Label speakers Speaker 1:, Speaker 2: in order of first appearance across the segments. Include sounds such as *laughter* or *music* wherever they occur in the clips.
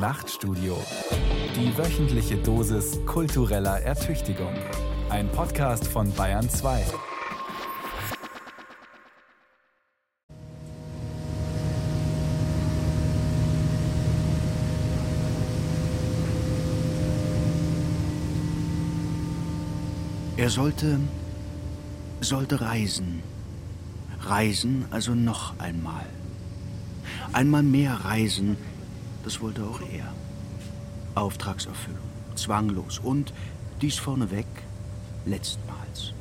Speaker 1: Nachtstudio. Die wöchentliche Dosis kultureller Ertüchtigung. Ein Podcast von Bayern 2.
Speaker 2: Er sollte, sollte reisen. Reisen also noch einmal. Einmal mehr reisen, das wollte auch er. Auftragserfüllung, zwanglos und, dies vorneweg, letztmals.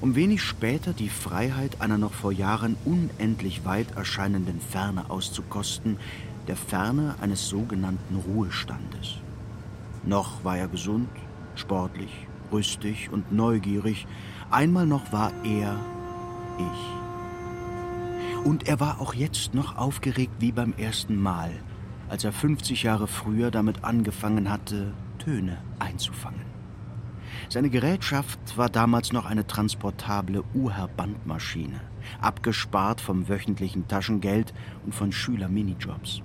Speaker 2: Um wenig später die Freiheit einer noch vor Jahren unendlich weit erscheinenden Ferne auszukosten, der Ferne eines sogenannten Ruhestandes. Noch war er gesund, sportlich, rüstig und neugierig. Einmal noch war er ich. Und er war auch jetzt noch aufgeregt wie beim ersten Mal, als er 50 Jahre früher damit angefangen hatte, Töne einzufangen. Seine Gerätschaft war damals noch eine transportable Uher-Bandmaschine, abgespart vom wöchentlichen Taschengeld und von Schüler-Minijobs.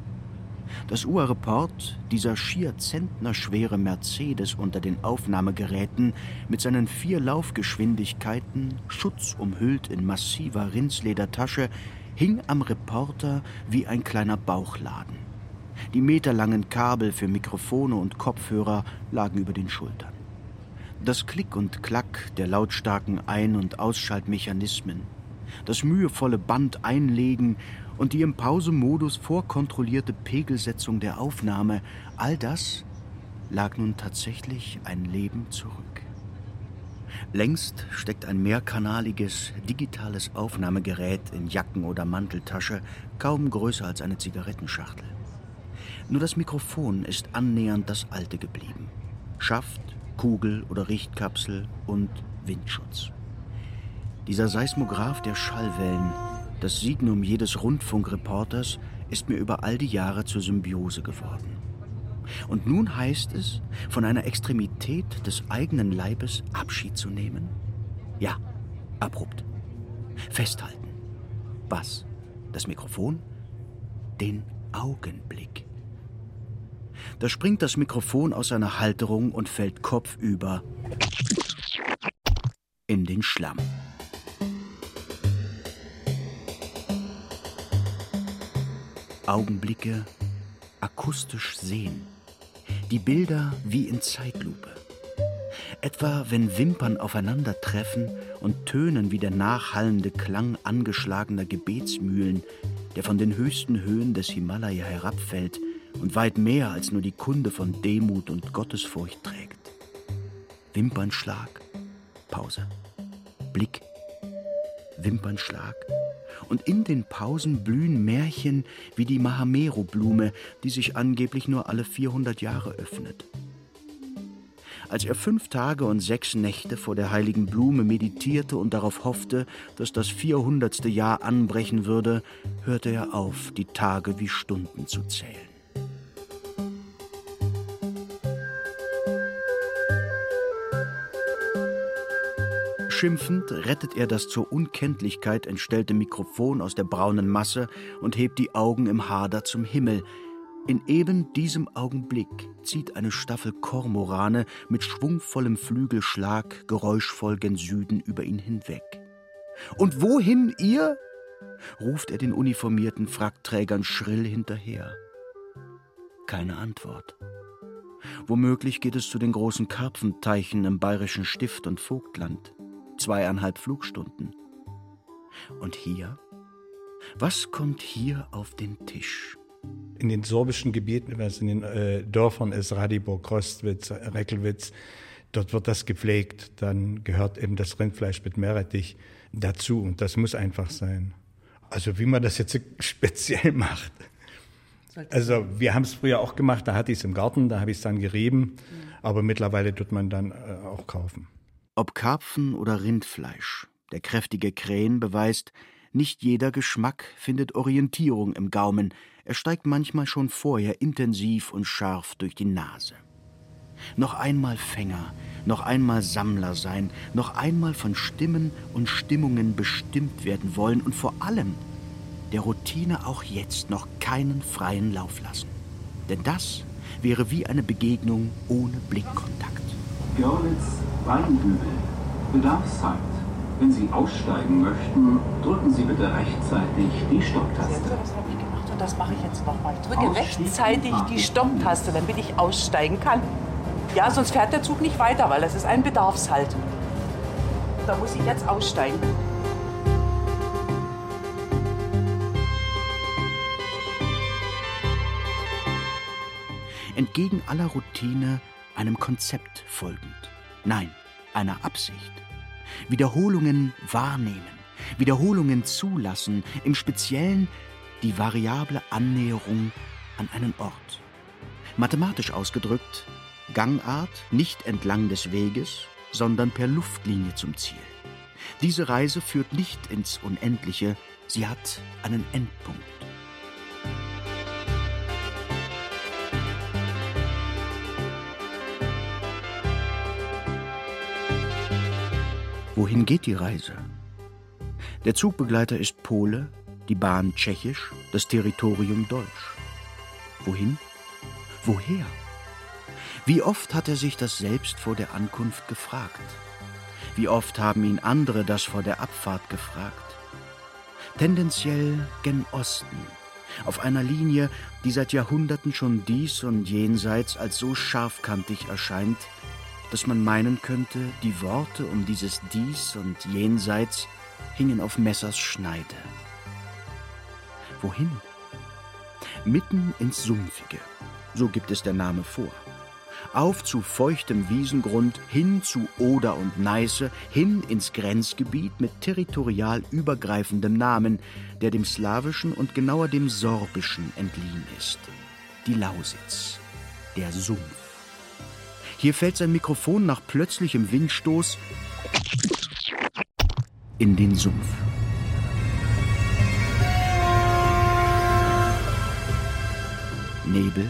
Speaker 2: Das Uhr-Report, dieser schier zentnerschwere Mercedes unter den Aufnahmegeräten mit seinen vier Laufgeschwindigkeiten, schutzumhüllt in massiver Rindsledertasche, hing am Reporter wie ein kleiner Bauchladen. Die meterlangen Kabel für Mikrofone und Kopfhörer lagen über den Schultern. Das Klick und Klack der lautstarken Ein- und Ausschaltmechanismen, das mühevolle Band einlegen und die im Pausemodus vorkontrollierte Pegelsetzung der Aufnahme, all das lag nun tatsächlich ein Leben zurück. Längst steckt ein mehrkanaliges, digitales Aufnahmegerät in Jacken- oder Manteltasche, kaum größer als eine Zigarettenschachtel. Nur das Mikrofon ist annähernd das alte geblieben. Schaft, Kugel oder Richtkapsel und Windschutz. Dieser Seismograph der Schallwellen das Signum jedes Rundfunkreporters ist mir über all die Jahre zur Symbiose geworden. Und nun heißt es, von einer Extremität des eigenen Leibes Abschied zu nehmen? Ja, abrupt. Festhalten. Was? Das Mikrofon? Den Augenblick. Da springt das Mikrofon aus seiner Halterung und fällt kopfüber in den Schlamm. Augenblicke akustisch sehen. Die Bilder wie in Zeitlupe. Etwa wenn Wimpern aufeinandertreffen und tönen wie der nachhallende Klang angeschlagener Gebetsmühlen, der von den höchsten Höhen des Himalaya herabfällt und weit mehr als nur die Kunde von Demut und Gottesfurcht trägt. Wimpernschlag, Pause, Blick, Wimpernschlag, und in den Pausen blühen Märchen wie die Mahamero-Blume, die sich angeblich nur alle 400 Jahre öffnet. Als er fünf Tage und sechs Nächte vor der heiligen Blume meditierte und darauf hoffte, dass das 400. Jahr anbrechen würde, hörte er auf, die Tage wie Stunden zu zählen. Schimpfend rettet er das zur Unkenntlichkeit entstellte Mikrofon aus der braunen Masse und hebt die Augen im Hader zum Himmel. In eben diesem Augenblick zieht eine Staffel Kormorane mit schwungvollem Flügelschlag geräuschvoll gen Süden über ihn hinweg. Und wohin ihr? ruft er den uniformierten Frackträgern schrill hinterher. Keine Antwort. Womöglich geht es zu den großen Karpfenteichen im bayerischen Stift und Vogtland zweieinhalb Flugstunden. Und hier? Was kommt hier auf den Tisch?
Speaker 3: In den sorbischen Gebieten, was in den äh, Dörfern ist, Radibor, Krostwitz, Reckelwitz, dort wird das gepflegt. Dann gehört eben das Rindfleisch mit Meerrettich dazu und das muss einfach sein. Also wie man das jetzt *laughs* speziell macht. Also wir haben es früher auch gemacht, da hatte ich es im Garten, da habe ich es dann gerieben, mhm. aber mittlerweile tut man dann äh, auch kaufen.
Speaker 2: Ob Karpfen oder Rindfleisch, der kräftige Krähen beweist, nicht jeder Geschmack findet Orientierung im Gaumen, er steigt manchmal schon vorher intensiv und scharf durch die Nase. Noch einmal Fänger, noch einmal Sammler sein, noch einmal von Stimmen und Stimmungen bestimmt werden wollen und vor allem der Routine auch jetzt noch keinen freien Lauf lassen. Denn das wäre wie eine Begegnung ohne Blickkontakt.
Speaker 4: Görlitz, Weidenhügel, Bedarfszeit. Wenn Sie aussteigen möchten, drücken Sie bitte rechtzeitig die Stopptaste.
Speaker 5: Das habe ich gemacht und das mache ich jetzt nochmal. Ich drücke rechtzeitig die Stopptaste, damit ich aussteigen kann. Ja, sonst fährt der Zug nicht weiter, weil das ist ein Bedarfshalt. Da muss ich jetzt aussteigen.
Speaker 2: Entgegen aller Routine einem Konzept folgend. Nein, einer Absicht. Wiederholungen wahrnehmen, Wiederholungen zulassen, im Speziellen die variable Annäherung an einen Ort. Mathematisch ausgedrückt, Gangart nicht entlang des Weges, sondern per Luftlinie zum Ziel. Diese Reise führt nicht ins Unendliche, sie hat einen Endpunkt. Wohin geht die Reise? Der Zugbegleiter ist Pole, die Bahn tschechisch, das Territorium deutsch. Wohin? Woher? Wie oft hat er sich das selbst vor der Ankunft gefragt? Wie oft haben ihn andere das vor der Abfahrt gefragt? Tendenziell gen Osten, auf einer Linie, die seit Jahrhunderten schon dies und jenseits als so scharfkantig erscheint, dass man meinen könnte, die Worte um dieses dies und jenseits hingen auf Messers Schneide. Wohin? Mitten ins Sumpfige, so gibt es der Name vor auf zu feuchtem Wiesengrund, hin zu Oder und Neiße, hin ins Grenzgebiet mit territorial übergreifendem Namen, der dem Slawischen und genauer dem Sorbischen entliehen ist. Die Lausitz, der Sumpf. Hier fällt sein Mikrofon nach plötzlichem Windstoß in den Sumpf. Nebel,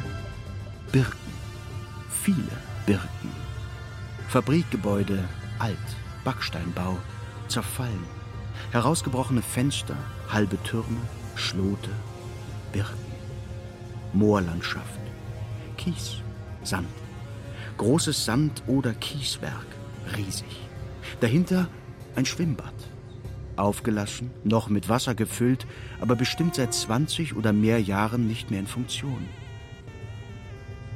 Speaker 2: Birken viele Birken. Fabrikgebäude, alt, Backsteinbau, zerfallen. Herausgebrochene Fenster, halbe Türme, Schlote, Birken. Moorlandschaft, Kies, Sand. Großes Sand- oder Kieswerk, riesig. Dahinter ein Schwimmbad. Aufgelassen, noch mit Wasser gefüllt, aber bestimmt seit 20 oder mehr Jahren nicht mehr in Funktion.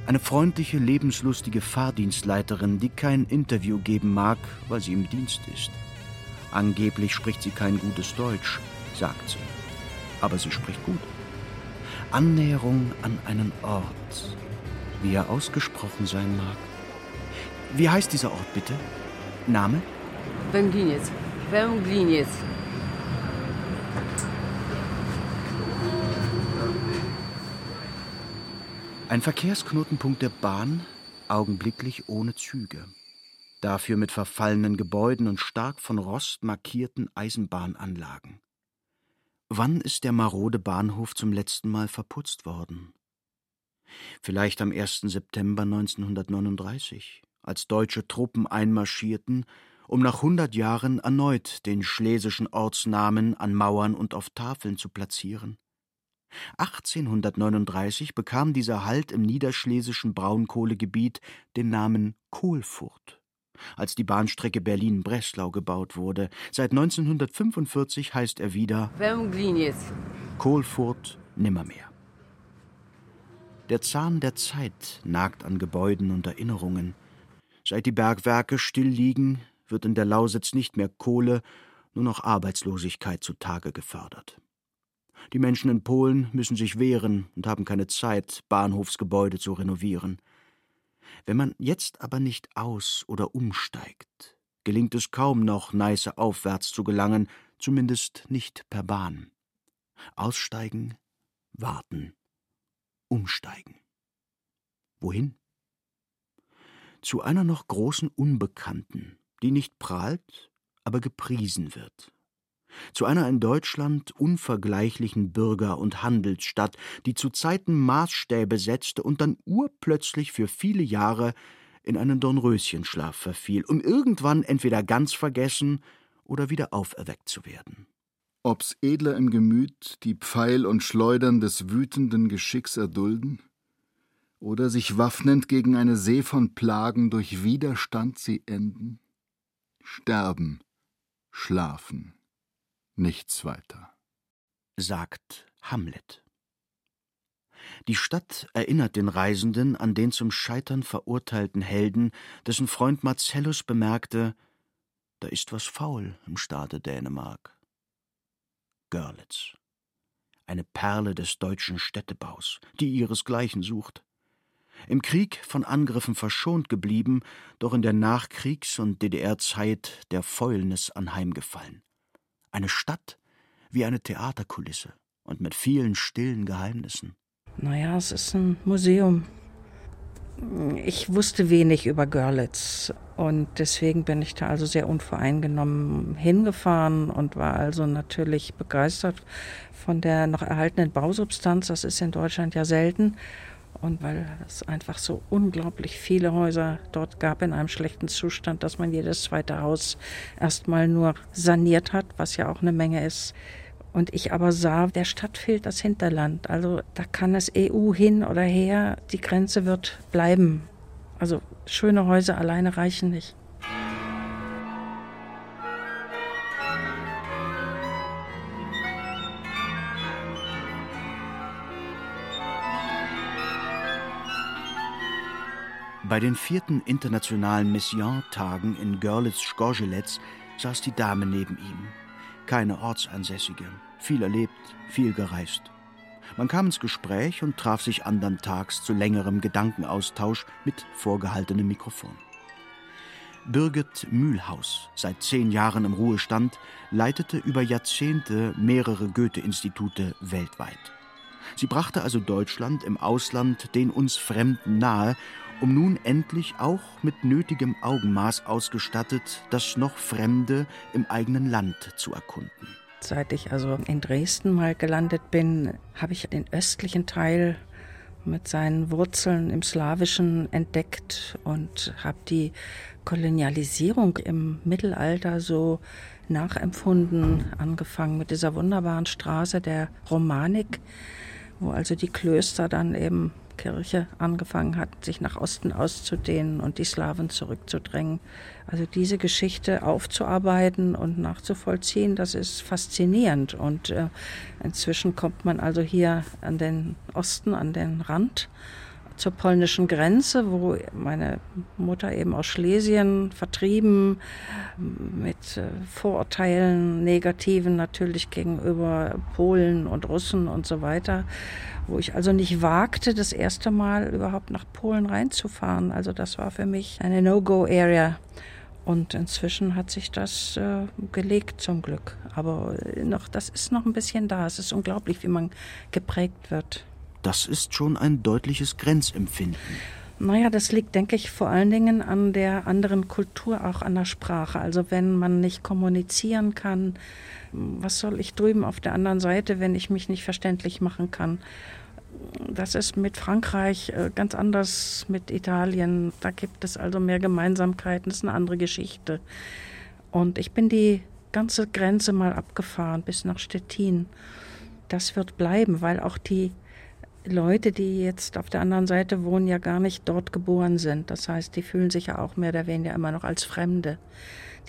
Speaker 2: Eine freundliche, lebenslustige Fahrdienstleiterin, die kein Interview geben mag, weil sie im Dienst ist. Angeblich spricht sie kein gutes Deutsch, sagt sie. Aber sie spricht gut. Annäherung an einen Ort, wie er ausgesprochen sein mag. Wie heißt dieser Ort bitte? Name?
Speaker 6: Węgliniec. Węgliniec.
Speaker 2: Ein Verkehrsknotenpunkt der Bahn, augenblicklich ohne Züge. Dafür mit verfallenen Gebäuden und stark von Rost markierten Eisenbahnanlagen. Wann ist der marode Bahnhof zum letzten Mal verputzt worden? Vielleicht am 1. September 1939, als deutsche Truppen einmarschierten, um nach hundert Jahren erneut den schlesischen Ortsnamen an Mauern und auf Tafeln zu platzieren. 1839 bekam dieser Halt im niederschlesischen Braunkohlegebiet den Namen Kohlfurt, als die Bahnstrecke Berlin-Breslau gebaut wurde. Seit 1945 heißt er wieder. Kohlfurt nimmermehr. Der Zahn der Zeit nagt an Gebäuden und Erinnerungen. Seit die Bergwerke still liegen, wird in der Lausitz nicht mehr Kohle, nur noch Arbeitslosigkeit zutage gefördert. Die Menschen in Polen müssen sich wehren und haben keine Zeit, Bahnhofsgebäude zu renovieren. Wenn man jetzt aber nicht aus- oder umsteigt, gelingt es kaum noch, Neiße aufwärts zu gelangen, zumindest nicht per Bahn. Aussteigen, warten, umsteigen. Wohin? Zu einer noch großen Unbekannten, die nicht prahlt, aber gepriesen wird zu einer in Deutschland unvergleichlichen Bürger- und Handelsstadt, die zu Zeiten Maßstäbe setzte und dann urplötzlich für viele Jahre in einen Dornröschenschlaf verfiel, um irgendwann entweder ganz vergessen oder wieder auferweckt zu werden.
Speaker 7: Ob's edler im Gemüt die Pfeil und Schleudern des wütenden Geschicks erdulden? Oder sich waffnend gegen eine See von Plagen durch Widerstand sie enden? Sterben, schlafen, nichts weiter.
Speaker 2: Sagt Hamlet. Die Stadt erinnert den Reisenden an den zum Scheitern verurteilten Helden, dessen Freund Marcellus bemerkte, da ist was faul im Staate Dänemark. Görlitz. Eine Perle des deutschen Städtebaus, die ihresgleichen sucht. Im Krieg von Angriffen verschont geblieben, doch in der Nachkriegs- und DDR-Zeit der Fäulnis anheimgefallen. Eine Stadt wie eine Theaterkulisse und mit vielen stillen Geheimnissen.
Speaker 8: Naja, es ist ein Museum. Ich wusste wenig über Görlitz und deswegen bin ich da also sehr unvoreingenommen hingefahren und war also natürlich begeistert von der noch erhaltenen Bausubstanz. Das ist in Deutschland ja selten. Und weil es einfach so unglaublich viele Häuser dort gab in einem schlechten Zustand, dass man jedes zweite Haus erstmal nur saniert hat, was ja auch eine Menge ist. Und ich aber sah, der Stadt fehlt das Hinterland. Also da kann es EU hin oder her, die Grenze wird bleiben. Also schöne Häuser alleine reichen nicht.
Speaker 2: Bei den vierten internationalen Mission-Tagen in Görlitz-Skorzelets saß die Dame neben ihm. Keine Ortsansässige, viel erlebt, viel gereist. Man kam ins Gespräch und traf sich andern Tags zu längerem Gedankenaustausch mit vorgehaltenem Mikrofon. Birgit Mühlhaus, seit zehn Jahren im Ruhestand, leitete über Jahrzehnte mehrere Goethe-Institute weltweit. Sie brachte also Deutschland im Ausland den uns Fremden nahe um nun endlich auch mit nötigem Augenmaß ausgestattet, das noch Fremde im eigenen Land zu erkunden.
Speaker 8: Seit ich also in Dresden mal gelandet bin, habe ich den östlichen Teil mit seinen Wurzeln im Slawischen entdeckt und habe die Kolonialisierung im Mittelalter so nachempfunden, angefangen mit dieser wunderbaren Straße der Romanik, wo also die Klöster dann eben Kirche angefangen hat, sich nach Osten auszudehnen und die Slawen zurückzudrängen. Also diese Geschichte aufzuarbeiten und nachzuvollziehen, das ist faszinierend. Und äh, inzwischen kommt man also hier an den Osten, an den Rand zur polnischen Grenze, wo meine Mutter eben aus Schlesien vertrieben, mit äh, Vorurteilen, negativen natürlich gegenüber Polen und Russen und so weiter, wo ich also nicht wagte, das erste Mal überhaupt nach Polen reinzufahren. Also das war für mich eine No-Go-Area. Und inzwischen hat sich das äh, gelegt zum Glück. Aber noch, das ist noch ein bisschen da. Es ist unglaublich, wie man geprägt wird.
Speaker 2: Das ist schon ein deutliches Grenzempfinden.
Speaker 8: Naja, das liegt, denke ich, vor allen Dingen an der anderen Kultur, auch an der Sprache. Also wenn man nicht kommunizieren kann, was soll ich drüben auf der anderen Seite, wenn ich mich nicht verständlich machen kann? Das ist mit Frankreich äh, ganz anders, mit Italien. Da gibt es also mehr Gemeinsamkeiten, das ist eine andere Geschichte. Und ich bin die ganze Grenze mal abgefahren bis nach Stettin. Das wird bleiben, weil auch die Leute, die jetzt auf der anderen Seite wohnen, ja gar nicht dort geboren sind. Das heißt, die fühlen sich ja auch mehr oder weniger immer noch als Fremde.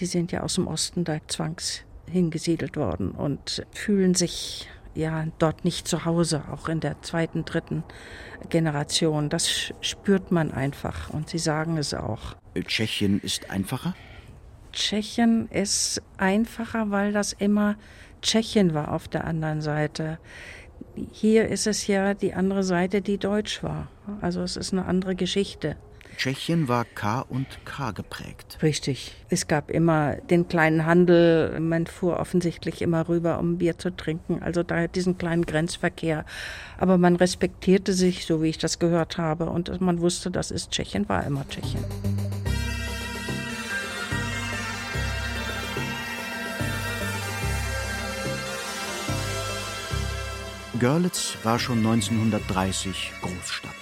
Speaker 8: Die sind ja aus dem Osten da zwangs hingesiedelt worden und fühlen sich ja dort nicht zu Hause, auch in der zweiten, dritten Generation. Das spürt man einfach und sie sagen es auch.
Speaker 2: Tschechien ist einfacher?
Speaker 8: Tschechien ist einfacher, weil das immer Tschechien war auf der anderen Seite. Hier ist es ja die andere Seite, die deutsch war. Also es ist eine andere Geschichte.
Speaker 2: Tschechien war K und K geprägt.
Speaker 8: Richtig. Es gab immer den kleinen Handel. Man fuhr offensichtlich immer rüber, um Bier zu trinken. Also da diesen kleinen Grenzverkehr. Aber man respektierte sich, so wie ich das gehört habe. Und man wusste, das ist Tschechien, war immer Tschechien.
Speaker 2: Görlitz war schon 1930 Großstadt.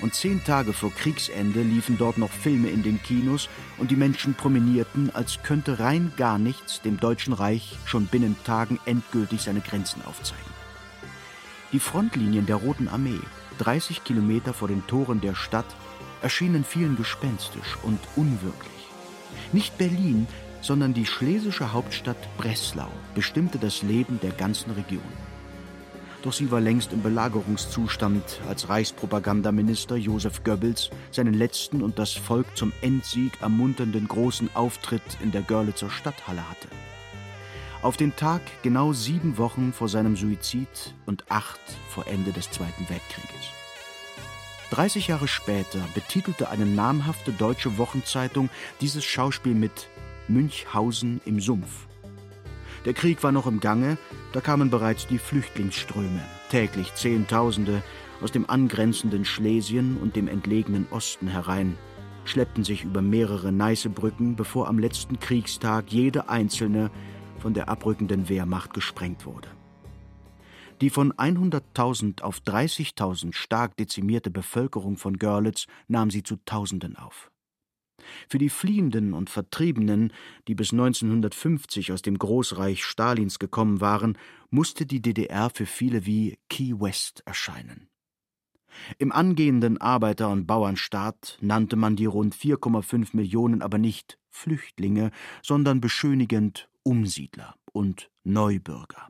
Speaker 2: Und zehn Tage vor Kriegsende liefen dort noch Filme in den Kinos und die Menschen promenierten, als könnte rein gar nichts dem Deutschen Reich schon binnen Tagen endgültig seine Grenzen aufzeigen. Die Frontlinien der Roten Armee, 30 Kilometer vor den Toren der Stadt, erschienen vielen gespenstisch und unwirklich. Nicht Berlin, sondern die schlesische Hauptstadt Breslau bestimmte das Leben der ganzen Region. Doch sie war längst im Belagerungszustand, als Reichspropagandaminister Josef Goebbels seinen letzten und das Volk zum Endsieg ermunternden großen Auftritt in der Görlitzer Stadthalle hatte. Auf den Tag genau sieben Wochen vor seinem Suizid und acht vor Ende des Zweiten Weltkrieges. 30 Jahre später betitelte eine namhafte deutsche Wochenzeitung dieses Schauspiel mit Münchhausen im Sumpf. Der Krieg war noch im Gange, da kamen bereits die Flüchtlingsströme, täglich Zehntausende aus dem angrenzenden Schlesien und dem entlegenen Osten herein, schleppten sich über mehrere Neißebrücken, bevor am letzten Kriegstag jede einzelne von der abrückenden Wehrmacht gesprengt wurde. Die von 100.000 auf 30.000 stark dezimierte Bevölkerung von Görlitz nahm sie zu Tausenden auf. Für die Fliehenden und Vertriebenen, die bis 1950 aus dem Großreich Stalins gekommen waren, musste die DDR für viele wie Key West erscheinen. Im angehenden Arbeiter- und Bauernstaat nannte man die rund 4,5 Millionen aber nicht Flüchtlinge, sondern beschönigend Umsiedler und Neubürger.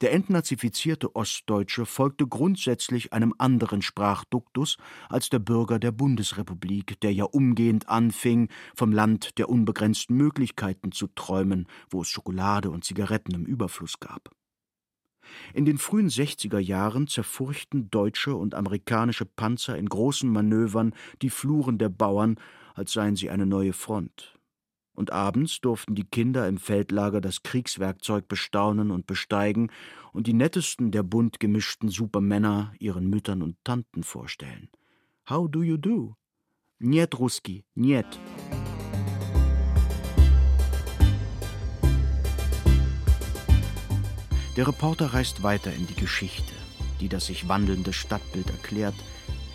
Speaker 2: Der entnazifizierte Ostdeutsche folgte grundsätzlich einem anderen Sprachduktus als der Bürger der Bundesrepublik, der ja umgehend anfing, vom Land der unbegrenzten Möglichkeiten zu träumen, wo es Schokolade und Zigaretten im Überfluss gab. In den frühen 60er Jahren zerfurchten deutsche und amerikanische Panzer in großen Manövern die Fluren der Bauern, als seien sie eine neue Front und abends durften die Kinder im Feldlager das Kriegswerkzeug bestaunen und besteigen und die nettesten der bunt gemischten Supermänner ihren Müttern und Tanten vorstellen. How do you do? Niet Ruski, niet. Der Reporter reist weiter in die Geschichte, die das sich wandelnde Stadtbild erklärt,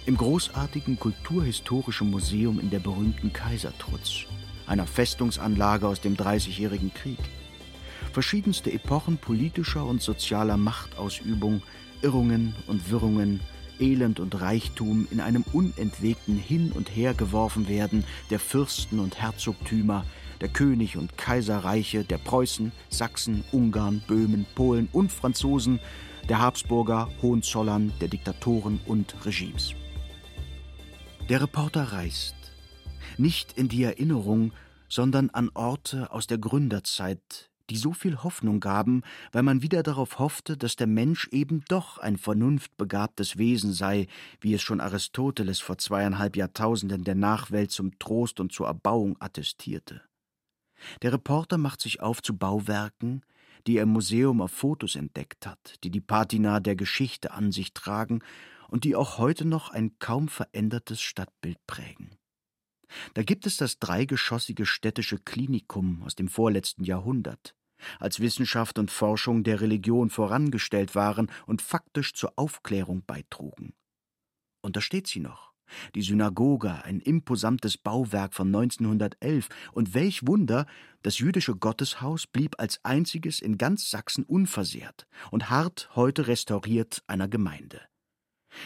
Speaker 2: im großartigen kulturhistorischen Museum in der berühmten Kaisertrutz einer Festungsanlage aus dem Dreißigjährigen Krieg. Verschiedenste Epochen politischer und sozialer Machtausübung, Irrungen und Wirrungen, Elend und Reichtum in einem unentwegten Hin und Her geworfen werden der Fürsten und Herzogtümer, der König und Kaiserreiche, der Preußen, Sachsen, Ungarn, Böhmen, Polen und Franzosen, der Habsburger, Hohenzollern, der Diktatoren und Regimes. Der Reporter reist, nicht in die Erinnerung, sondern an Orte aus der Gründerzeit, die so viel Hoffnung gaben, weil man wieder darauf hoffte, dass der Mensch eben doch ein vernunftbegabtes Wesen sei, wie es schon Aristoteles vor zweieinhalb Jahrtausenden der Nachwelt zum Trost und zur Erbauung attestierte. Der Reporter macht sich auf zu Bauwerken, die er im Museum auf Fotos entdeckt hat, die die Patina der Geschichte an sich tragen und die auch heute noch ein kaum verändertes Stadtbild prägen. Da gibt es das dreigeschossige städtische Klinikum aus dem vorletzten Jahrhundert, als Wissenschaft und Forschung der Religion vorangestellt waren und faktisch zur Aufklärung beitrugen. Und da steht sie noch. Die Synagoge, ein imposantes Bauwerk von 1911, und welch Wunder, das jüdische Gotteshaus blieb als einziges in ganz Sachsen unversehrt und hart heute restauriert einer Gemeinde.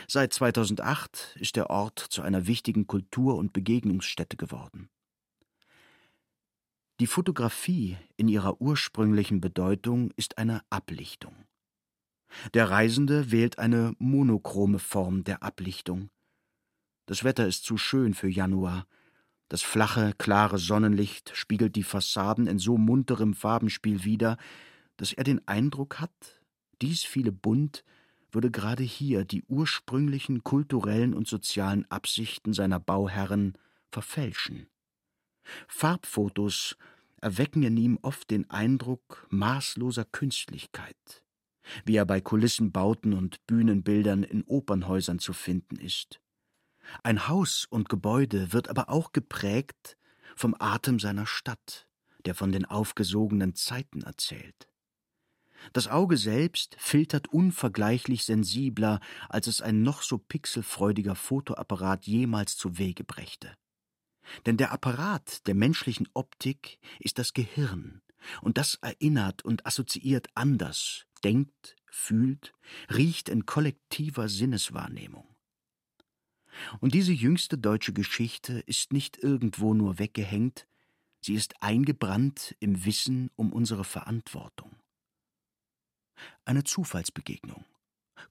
Speaker 2: Seit 2008 ist der Ort zu einer wichtigen Kultur- und Begegnungsstätte geworden. Die Fotografie in ihrer ursprünglichen Bedeutung ist eine Ablichtung. Der Reisende wählt eine monochrome Form der Ablichtung. Das Wetter ist zu schön für Januar. Das flache, klare Sonnenlicht spiegelt die Fassaden in so munterem Farbenspiel wider, dass er den Eindruck hat, dies viele bunt würde gerade hier die ursprünglichen kulturellen und sozialen Absichten seiner Bauherren verfälschen. Farbfotos erwecken in ihm oft den Eindruck maßloser Künstlichkeit, wie er bei Kulissenbauten und Bühnenbildern in Opernhäusern zu finden ist. Ein Haus und Gebäude wird aber auch geprägt vom Atem seiner Stadt, der von den aufgesogenen Zeiten erzählt. Das Auge selbst filtert unvergleichlich sensibler, als es ein noch so pixelfreudiger Fotoapparat jemals zu Wege brächte. Denn der Apparat der menschlichen Optik ist das Gehirn, Und das erinnert und assoziiert anders, denkt, fühlt, riecht in kollektiver Sinneswahrnehmung. Und diese jüngste deutsche Geschichte ist nicht irgendwo nur weggehängt, sie ist eingebrannt im Wissen um unsere Verantwortung. Eine Zufallsbegegnung.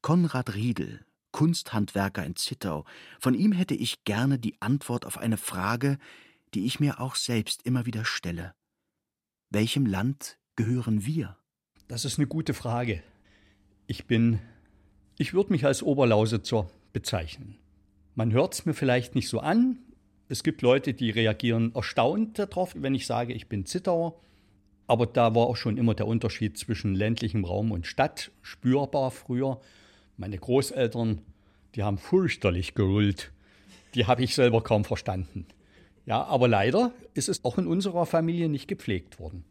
Speaker 2: Konrad Riedel, Kunsthandwerker in Zittau, von ihm hätte ich gerne die Antwort auf eine Frage, die ich mir auch selbst immer wieder stelle. Welchem Land gehören wir?
Speaker 9: Das ist eine gute Frage. Ich bin, ich würde mich als Oberlausitzer bezeichnen. Man hört es mir vielleicht nicht so an. Es gibt Leute, die reagieren erstaunt darauf, wenn ich sage, ich bin Zittauer. Aber da war auch schon immer der Unterschied zwischen ländlichem Raum und Stadt spürbar früher. Meine Großeltern, die haben fürchterlich gerullt. Die habe ich selber kaum verstanden. Ja, aber leider ist es auch in unserer Familie nicht gepflegt worden.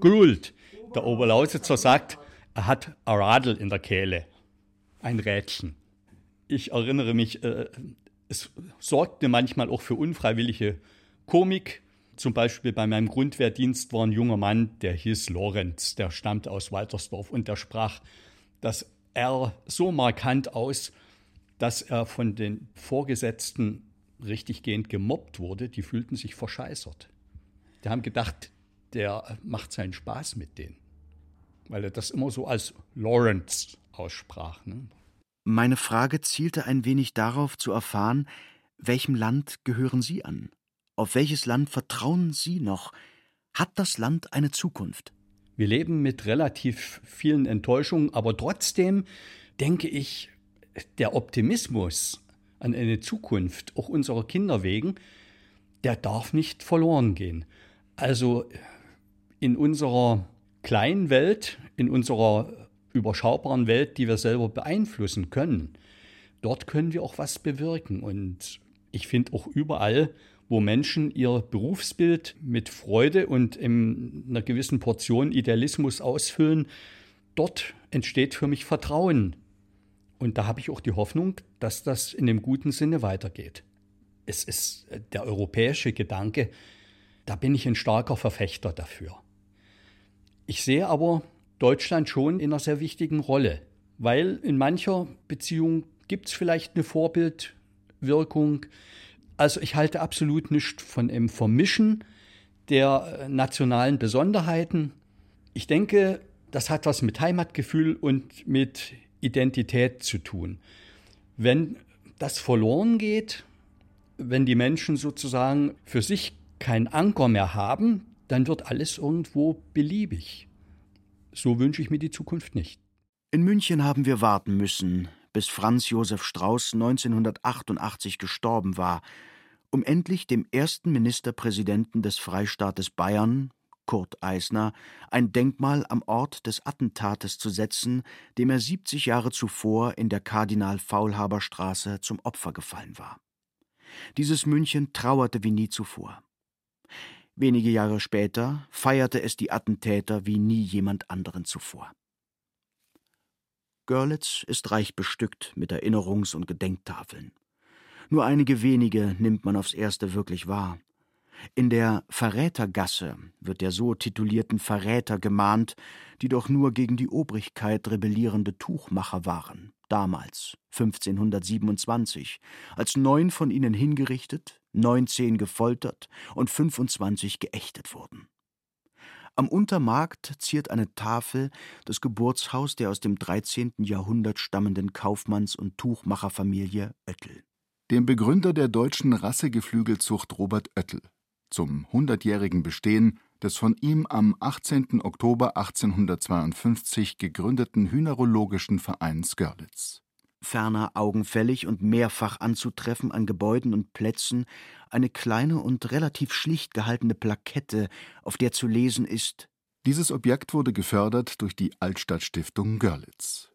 Speaker 9: Grult. Der Oberlausitzer sagt, er hat ein Radl in der Kehle. Ein Rädchen. Ich erinnere mich, äh, es sorgte manchmal auch für unfreiwillige Komik. Zum Beispiel bei meinem Grundwehrdienst war ein junger Mann, der hieß Lorenz, der stammt aus Waltersdorf und der sprach das R so markant aus, dass er von den Vorgesetzten richtiggehend gemobbt wurde, die fühlten sich verscheißert. Die haben gedacht, der macht seinen Spaß mit denen, weil er das immer so als Lawrence aussprach. Ne?
Speaker 2: Meine Frage zielte ein wenig darauf zu erfahren, welchem Land gehören Sie an? Auf welches Land vertrauen Sie noch? Hat das Land eine Zukunft?
Speaker 9: Wir leben mit relativ vielen Enttäuschungen, aber trotzdem denke ich, der Optimismus an eine Zukunft, auch unserer Kinder wegen, der darf nicht verloren gehen. Also in unserer kleinen Welt, in unserer überschaubaren Welt, die wir selber beeinflussen können, dort können wir auch was bewirken. Und ich finde auch überall, wo Menschen ihr Berufsbild mit Freude und in einer gewissen Portion Idealismus ausfüllen, dort entsteht für mich Vertrauen und da habe ich auch die Hoffnung, dass das in dem guten Sinne weitergeht. Es ist äh, der europäische Gedanke, da bin ich ein starker Verfechter dafür. Ich sehe aber Deutschland schon in einer sehr wichtigen Rolle, weil in mancher Beziehung gibt es vielleicht eine Vorbildwirkung. Also ich halte absolut nicht von dem Vermischen der äh, nationalen Besonderheiten. Ich denke, das hat was mit Heimatgefühl und mit Identität zu tun. Wenn das verloren geht, wenn die Menschen sozusagen für sich keinen Anker mehr haben, dann wird alles irgendwo beliebig. So wünsche ich mir die Zukunft nicht.
Speaker 2: In München haben wir warten müssen, bis Franz Josef Strauß 1988 gestorben war, um endlich dem ersten Ministerpräsidenten des Freistaates Bayern, Kurt Eisner ein Denkmal am Ort des Attentates zu setzen, dem er 70 Jahre zuvor in der Kardinal-Faulhaber-Straße zum Opfer gefallen war. Dieses München trauerte wie nie zuvor. Wenige Jahre später feierte es die Attentäter wie nie jemand anderen zuvor. Görlitz ist reich bestückt mit Erinnerungs- und Gedenktafeln. Nur einige wenige nimmt man aufs erste wirklich wahr. In der Verrätergasse wird der so titulierten Verräter gemahnt, die doch nur gegen die Obrigkeit rebellierende Tuchmacher waren, damals 1527, als neun von ihnen hingerichtet, neunzehn gefoltert und 25 geächtet wurden. Am Untermarkt ziert eine Tafel das Geburtshaus der aus dem 13. Jahrhundert stammenden Kaufmanns- und Tuchmacherfamilie Oettel.
Speaker 7: Dem Begründer der deutschen Rassegeflügelzucht Robert Oettel zum hundertjährigen Bestehen des von ihm am 18. Oktober 1852 gegründeten Hühnerologischen Vereins Görlitz.
Speaker 2: Ferner augenfällig und mehrfach anzutreffen an Gebäuden und Plätzen eine kleine und relativ schlicht gehaltene Plakette, auf der zu lesen ist
Speaker 7: Dieses Objekt wurde gefördert durch die Altstadtstiftung Görlitz.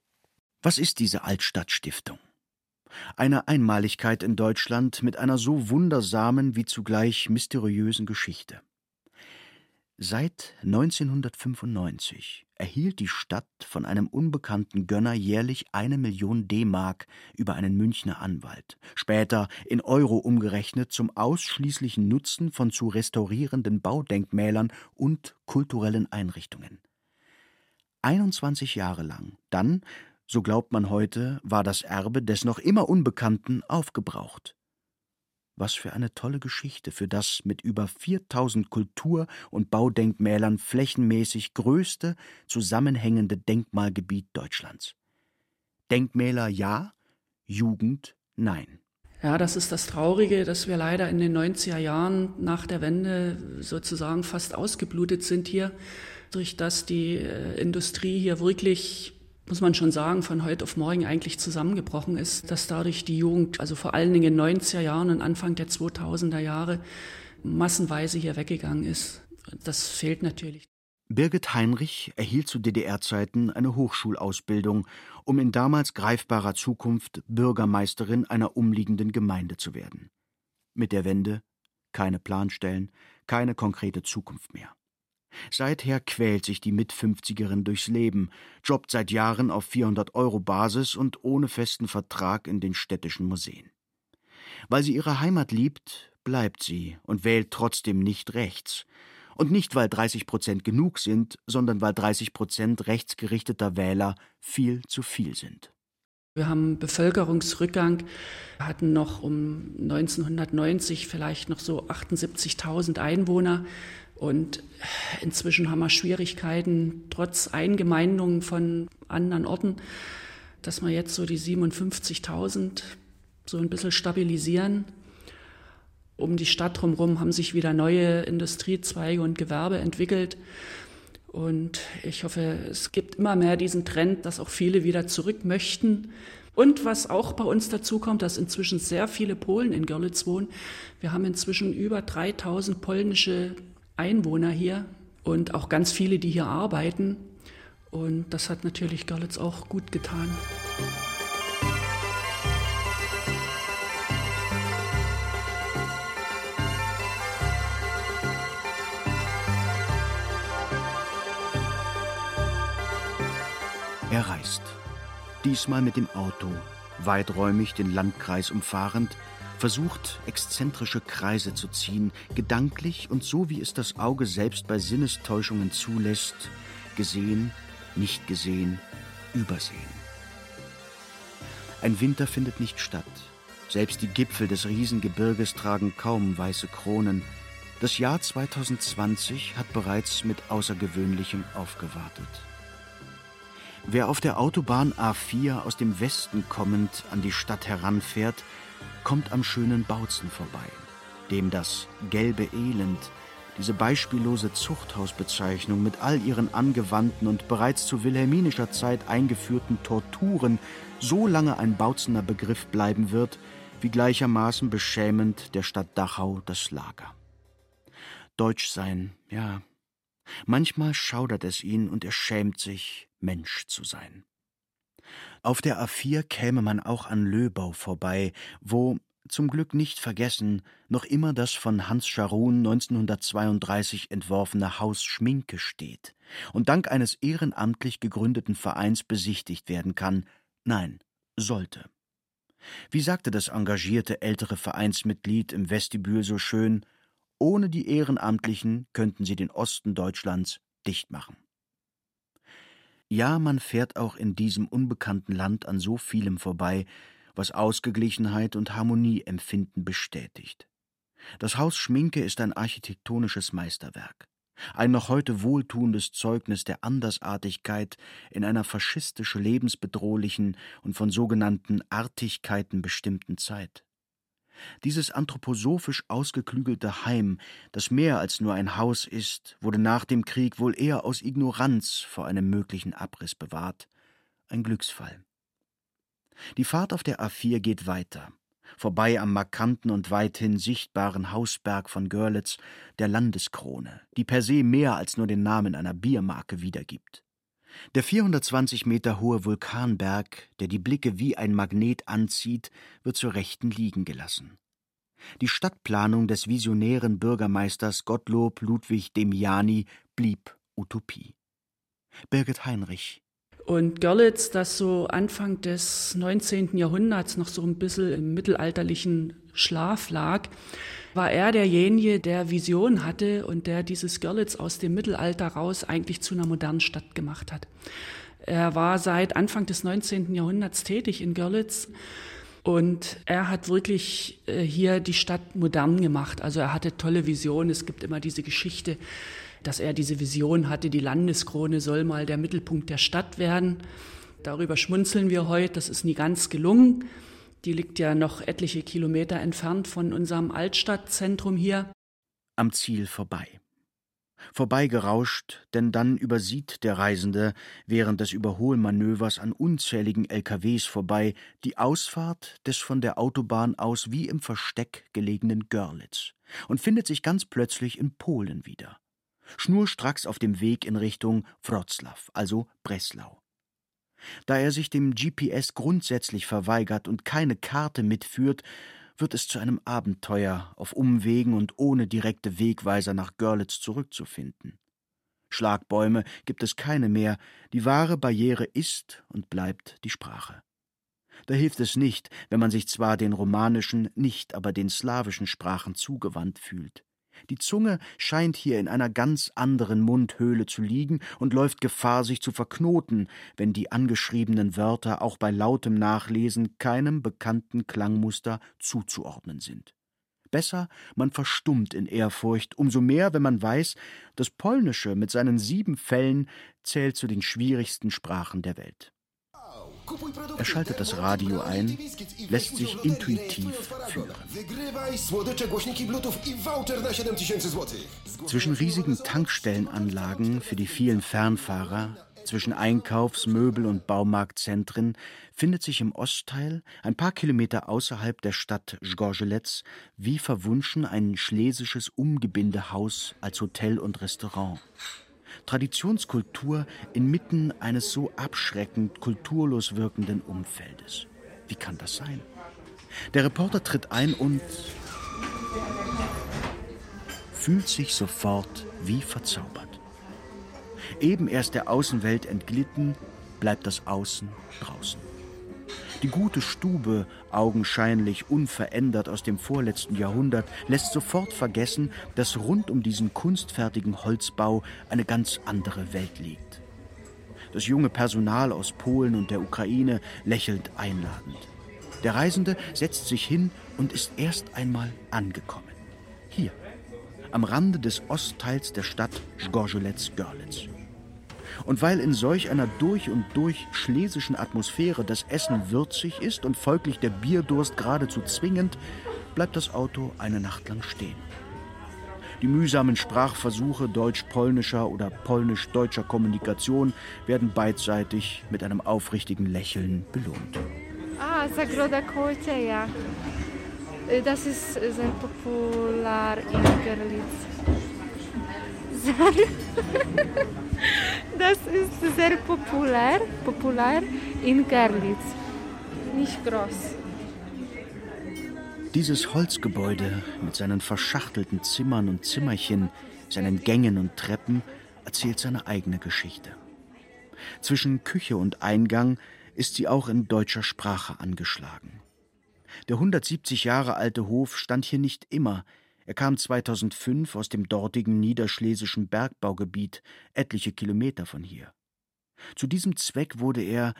Speaker 2: Was ist diese Altstadtstiftung? eine Einmaligkeit in Deutschland mit einer so wundersamen wie zugleich mysteriösen Geschichte. Seit 1995 erhielt die Stadt von einem unbekannten Gönner jährlich eine Million D-Mark über einen Münchner Anwalt, später in Euro umgerechnet zum ausschließlichen Nutzen von zu restaurierenden Baudenkmälern und kulturellen Einrichtungen. 21 Jahre lang, dann, so glaubt man heute, war das Erbe des noch immer Unbekannten aufgebraucht. Was für eine tolle Geschichte für das mit über 4000 Kultur- und Baudenkmälern flächenmäßig größte zusammenhängende Denkmalgebiet Deutschlands. Denkmäler ja, Jugend nein.
Speaker 10: Ja, das ist das Traurige, dass wir leider in den 90er Jahren nach der Wende sozusagen fast ausgeblutet sind hier, durch das die äh, Industrie hier wirklich muss man schon sagen, von heute auf morgen eigentlich zusammengebrochen ist, dass dadurch die Jugend, also vor allen Dingen in den 90er Jahren und Anfang der 2000er Jahre, massenweise hier weggegangen ist. Das fehlt natürlich.
Speaker 2: Birgit Heinrich erhielt zu DDR-Zeiten eine Hochschulausbildung, um in damals greifbarer Zukunft Bürgermeisterin einer umliegenden Gemeinde zu werden. Mit der Wende keine Planstellen, keine konkrete Zukunft mehr. Seither quält sich die Mitfünfzigerin durchs Leben, jobbt seit Jahren auf 400 Euro Basis und ohne festen Vertrag in den städtischen Museen. Weil sie ihre Heimat liebt, bleibt sie und wählt trotzdem nicht rechts. Und nicht, weil 30 Prozent genug sind, sondern weil 30 Prozent rechtsgerichteter Wähler viel zu viel sind.
Speaker 10: Wir haben Bevölkerungsrückgang, hatten noch um 1990 vielleicht noch so 78.000 Einwohner. Und inzwischen haben wir Schwierigkeiten, trotz Eingemeindungen von anderen Orten, dass wir jetzt so die 57.000 so ein bisschen stabilisieren. Um die Stadt drumherum haben sich wieder neue Industriezweige und Gewerbe entwickelt. Und ich hoffe, es gibt immer mehr diesen Trend, dass auch viele wieder zurück möchten. Und was auch bei uns dazu kommt, dass inzwischen sehr viele Polen in Görlitz wohnen. Wir haben inzwischen über 3000 polnische Einwohner hier und auch ganz viele, die hier arbeiten. Und das hat natürlich Görlitz auch gut getan.
Speaker 2: Er reist. Diesmal mit dem Auto, weiträumig den Landkreis umfahrend, versucht, exzentrische Kreise zu ziehen, gedanklich und so wie es das Auge selbst bei Sinnestäuschungen zulässt, gesehen, nicht gesehen, übersehen. Ein Winter findet nicht statt. Selbst die Gipfel des Riesengebirges tragen kaum weiße Kronen. Das Jahr 2020 hat bereits mit Außergewöhnlichem aufgewartet. Wer auf der Autobahn A4 aus dem Westen kommend an die Stadt heranfährt, kommt am schönen Bautzen vorbei, dem das gelbe Elend, diese beispiellose Zuchthausbezeichnung mit all ihren angewandten und bereits zu wilhelminischer Zeit eingeführten Torturen so lange ein Bautzener Begriff bleiben wird, wie gleichermaßen beschämend der Stadt Dachau das Lager. Deutsch sein, ja. Manchmal schaudert es ihn und er schämt sich, Mensch zu sein. Auf der A4 käme man auch an Löbau vorbei, wo, zum Glück nicht vergessen, noch immer das von Hans Scharun 1932 entworfene Haus Schminke steht und dank eines ehrenamtlich gegründeten Vereins besichtigt werden kann. Nein, sollte. Wie sagte das engagierte ältere Vereinsmitglied im Vestibül so schön, ohne die Ehrenamtlichen könnten sie den Osten Deutschlands dicht machen. Ja, man fährt auch in diesem unbekannten Land an so vielem vorbei, was Ausgeglichenheit und Harmonieempfinden bestätigt. Das Haus Schminke ist ein architektonisches Meisterwerk, ein noch heute wohltuendes Zeugnis der Andersartigkeit in einer faschistisch lebensbedrohlichen und von sogenannten Artigkeiten bestimmten Zeit. Dieses anthroposophisch ausgeklügelte Heim, das mehr als nur ein Haus ist, wurde nach dem Krieg wohl eher aus Ignoranz vor einem möglichen Abriss bewahrt. Ein Glücksfall. Die Fahrt auf der A4 geht weiter, vorbei am markanten und weithin sichtbaren Hausberg von Görlitz, der Landeskrone, die per se mehr als nur den Namen einer Biermarke wiedergibt. Der 420 Meter hohe Vulkanberg, der die Blicke wie ein Magnet anzieht, wird zur Rechten liegen gelassen. Die Stadtplanung des visionären Bürgermeisters Gottlob Ludwig Demiani blieb Utopie. Birgit Heinrich
Speaker 10: und Görlitz, das so Anfang des 19. Jahrhunderts noch so ein bisschen im mittelalterlichen Schlaf lag, war er derjenige, der Vision hatte und der dieses Görlitz aus dem Mittelalter raus eigentlich zu einer modernen Stadt gemacht hat. Er war seit Anfang des 19. Jahrhunderts tätig in Görlitz und er hat wirklich äh, hier die Stadt modern gemacht. Also er hatte tolle Visionen. Es gibt immer diese Geschichte, dass er diese Vision hatte, die Landeskrone soll mal der Mittelpunkt der Stadt werden. Darüber schmunzeln wir heute, das ist nie ganz gelungen. Die liegt ja noch etliche Kilometer entfernt von unserem Altstadtzentrum hier.
Speaker 2: Am Ziel vorbei. Vorbeigerauscht, denn dann übersieht der Reisende während des Überholmanövers an unzähligen LKWs vorbei die Ausfahrt des von der Autobahn aus wie im Versteck gelegenen Görlitz und findet sich ganz plötzlich in Polen wieder schnurstracks auf dem Weg in Richtung Wroclaw, also Breslau. Da er sich dem GPS grundsätzlich verweigert und keine Karte mitführt, wird es zu einem Abenteuer, auf Umwegen und ohne direkte Wegweiser nach Görlitz zurückzufinden. Schlagbäume gibt es keine mehr, die wahre Barriere ist und bleibt die Sprache. Da hilft es nicht, wenn man sich zwar den romanischen, nicht aber den slawischen Sprachen zugewandt fühlt. Die Zunge scheint hier in einer ganz anderen Mundhöhle zu liegen und läuft Gefahr, sich zu verknoten, wenn die angeschriebenen Wörter auch bei lautem Nachlesen keinem bekannten Klangmuster zuzuordnen sind. Besser, man verstummt in Ehrfurcht, umso mehr, wenn man weiß, das Polnische mit seinen sieben Fällen zählt zu den schwierigsten Sprachen der Welt. Er schaltet das Radio ein, lässt sich intuitiv führen. Zwischen riesigen Tankstellenanlagen für die vielen Fernfahrer, zwischen Einkaufs-, Möbel- und Baumarktzentren findet sich im Ostteil, ein paar Kilometer außerhalb der Stadt Zgorzelec, wie verwunschen ein schlesisches Umgebindehaus als Hotel und Restaurant. Traditionskultur inmitten eines so abschreckend kulturlos wirkenden Umfeldes. Wie kann das sein? Der Reporter tritt ein und fühlt sich sofort wie verzaubert. Eben erst der Außenwelt entglitten, bleibt das Außen draußen. Die gute Stube, augenscheinlich unverändert aus dem vorletzten Jahrhundert, lässt sofort vergessen, dass rund um diesen kunstfertigen Holzbau eine ganz andere Welt liegt. Das junge Personal aus Polen und der Ukraine lächelt einladend. Der Reisende setzt sich hin und ist erst einmal angekommen. Hier, am Rande des Ostteils der Stadt Zgorzelec-Görlitz. Und weil in solch einer durch und durch schlesischen Atmosphäre das Essen würzig ist und folglich der Bierdurst geradezu zwingend, bleibt das Auto eine Nacht lang stehen. Die mühsamen Sprachversuche deutsch-polnischer oder polnisch-deutscher Kommunikation werden beidseitig mit einem aufrichtigen Lächeln belohnt.
Speaker 11: Ah, Zagroda Kołczeja. Das ist sehr populär in Görlitz. *laughs* Das ist sehr populär, populär in Görlitz. Nicht groß.
Speaker 2: Dieses Holzgebäude mit seinen verschachtelten Zimmern und Zimmerchen, seinen Gängen und Treppen erzählt seine eigene Geschichte. Zwischen Küche und Eingang ist sie auch in deutscher Sprache angeschlagen. Der 170 Jahre alte Hof stand hier nicht immer, er kam 2005 aus dem dortigen niederschlesischen Bergbaugebiet, etliche Kilometer von hier. Zu diesem Zweck wurde er,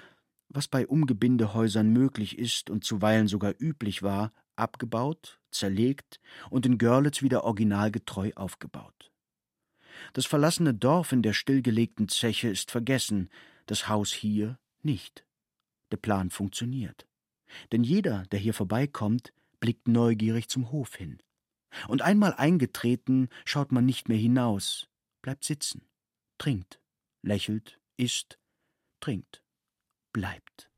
Speaker 2: was bei Umgebindehäusern möglich ist und zuweilen sogar üblich war, abgebaut, zerlegt und in Görlitz wieder originalgetreu aufgebaut. Das verlassene Dorf in der stillgelegten Zeche ist vergessen, das Haus hier nicht. Der Plan funktioniert. Denn jeder, der hier vorbeikommt, blickt neugierig zum Hof hin. Und einmal eingetreten, schaut man nicht mehr hinaus, bleibt sitzen, trinkt, lächelt, isst, trinkt, bleibt.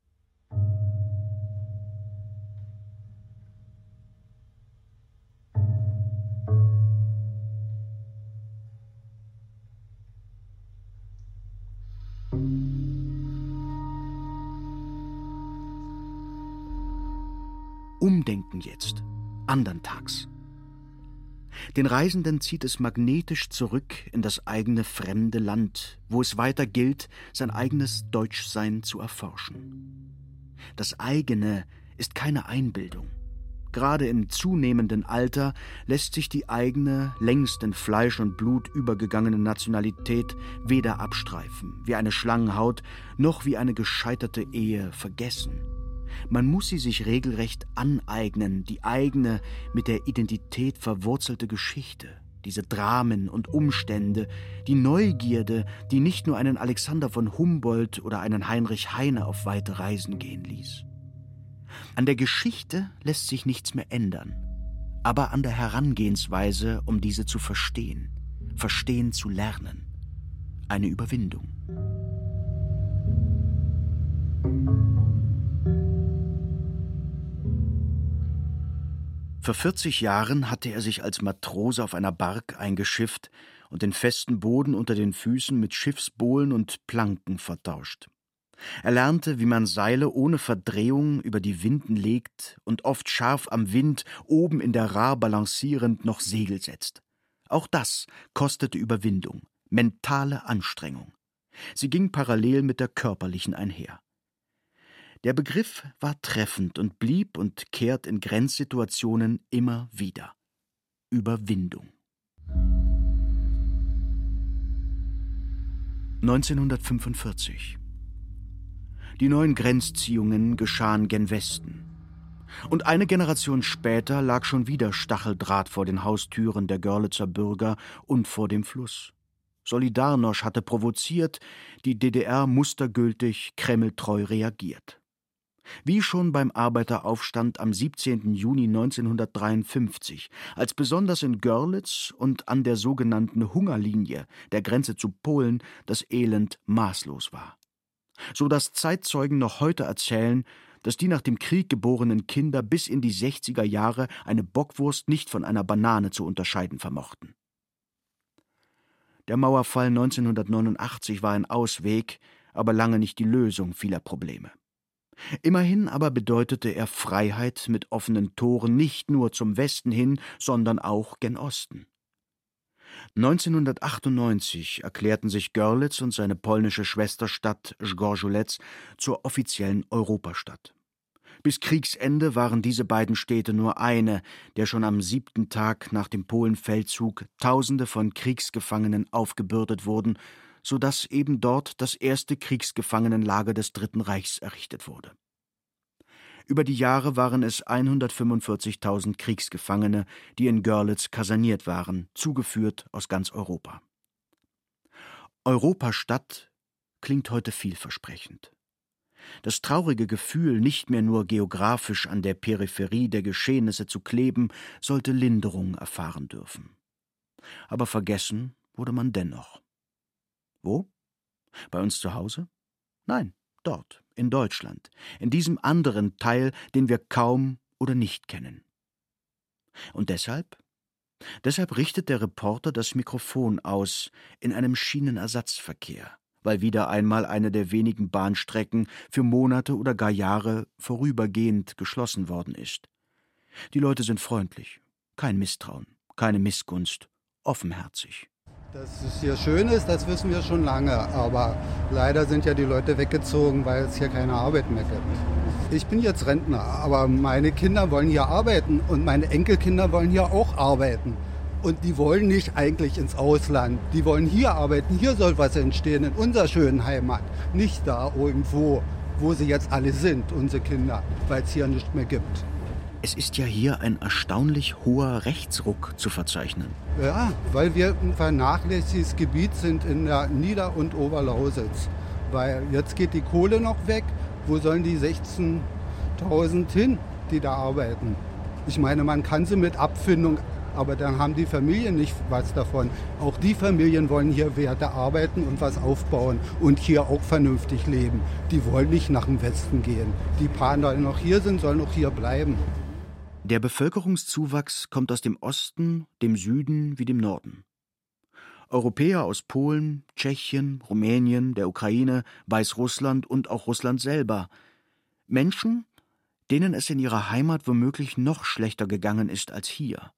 Speaker 2: Umdenken jetzt andern Tags. Den Reisenden zieht es magnetisch zurück in das eigene fremde Land, wo es weiter gilt, sein eigenes Deutschsein zu erforschen. Das eigene ist keine Einbildung. Gerade im zunehmenden Alter lässt sich die eigene, längst in Fleisch und Blut übergegangene Nationalität weder abstreifen, wie eine Schlangenhaut, noch wie eine gescheiterte Ehe vergessen. Man muss sie sich regelrecht aneignen, die eigene, mit der Identität verwurzelte Geschichte, diese Dramen und Umstände, die Neugierde, die nicht nur einen Alexander von Humboldt oder einen Heinrich Heine auf weite Reisen gehen ließ. An der Geschichte lässt sich nichts mehr ändern, aber an der Herangehensweise, um diese zu verstehen, verstehen zu lernen. Eine Überwindung. Vor 40 Jahren hatte er sich als Matrose auf einer Bark eingeschifft und den festen Boden unter den Füßen mit Schiffsbohlen und Planken vertauscht. Er lernte, wie man Seile ohne Verdrehung über die Winden legt und oft scharf am Wind, oben in der Rar balancierend, noch Segel setzt. Auch das kostete Überwindung, mentale Anstrengung. Sie ging parallel mit der körperlichen einher. Der Begriff war treffend und blieb und kehrt in Grenzsituationen immer wieder. Überwindung. 1945. Die neuen Grenzziehungen geschahen gen Westen. Und eine Generation später lag schon wieder Stacheldraht vor den Haustüren der Görlitzer Bürger und vor dem Fluss. Solidarność hatte provoziert, die DDR mustergültig, kremltreu reagiert. Wie schon beim Arbeiteraufstand am 17. Juni 1953, als besonders in Görlitz und an der sogenannten Hungerlinie, der Grenze zu Polen, das Elend maßlos war. So dass Zeitzeugen noch heute erzählen, dass die nach dem Krieg geborenen Kinder bis in die 60er Jahre eine Bockwurst nicht von einer Banane zu unterscheiden vermochten. Der Mauerfall 1989 war ein Ausweg, aber lange nicht die Lösung vieler Probleme. Immerhin aber bedeutete er Freiheit mit offenen Toren nicht nur zum Westen hin, sondern auch gen Osten. 1998 erklärten sich Görlitz und seine polnische Schwesterstadt Zgorzelec zur offiziellen Europastadt. Bis Kriegsende waren diese beiden Städte nur eine, der schon am siebten Tag nach dem Polenfeldzug Tausende von Kriegsgefangenen aufgebürdet wurden so dass eben dort das erste Kriegsgefangenenlager des Dritten Reichs errichtet wurde. Über die Jahre waren es 145.000 Kriegsgefangene, die in Görlitz kaserniert waren, zugeführt aus ganz Europa. Europastadt klingt heute vielversprechend. Das traurige Gefühl, nicht mehr nur geografisch an der Peripherie der Geschehnisse zu kleben, sollte Linderung erfahren dürfen. Aber vergessen wurde man dennoch. Wo? Bei uns zu Hause? Nein, dort, in Deutschland, in diesem anderen Teil, den wir kaum oder nicht kennen. Und deshalb? Deshalb richtet der Reporter das Mikrofon aus in einem Schienenersatzverkehr, weil wieder einmal eine der wenigen Bahnstrecken für Monate oder gar Jahre vorübergehend geschlossen worden ist. Die Leute sind freundlich, kein Misstrauen, keine Missgunst, offenherzig.
Speaker 12: Dass es hier schön ist, das wissen wir schon lange. Aber leider sind ja die Leute weggezogen, weil es hier keine Arbeit mehr gibt. Ich bin jetzt Rentner, aber meine Kinder wollen hier arbeiten und meine Enkelkinder wollen hier auch arbeiten. Und die wollen nicht eigentlich ins Ausland. Die wollen hier arbeiten. Hier soll was entstehen, in unserer schönen Heimat. Nicht da irgendwo, wo sie jetzt alle sind, unsere Kinder, weil es hier nichts mehr gibt.
Speaker 2: Es ist ja hier ein erstaunlich hoher Rechtsruck zu verzeichnen.
Speaker 12: Ja, weil wir ein vernachlässigtes Gebiet sind in der Nieder- und Oberlausitz. Weil jetzt geht die Kohle noch weg. Wo sollen die 16.000 hin, die da arbeiten? Ich meine, man kann sie mit Abfindung, aber dann haben die Familien nicht was davon. Auch die Familien wollen hier Werte arbeiten und was aufbauen und hier auch vernünftig leben. Die wollen nicht nach dem Westen gehen. Die paar, die noch hier sind, sollen auch hier bleiben.
Speaker 2: Der Bevölkerungszuwachs kommt aus dem Osten, dem Süden wie dem Norden. Europäer aus Polen, Tschechien, Rumänien, der Ukraine, Weißrussland und auch Russland selber. Menschen, denen es in ihrer Heimat womöglich noch schlechter gegangen ist als hier.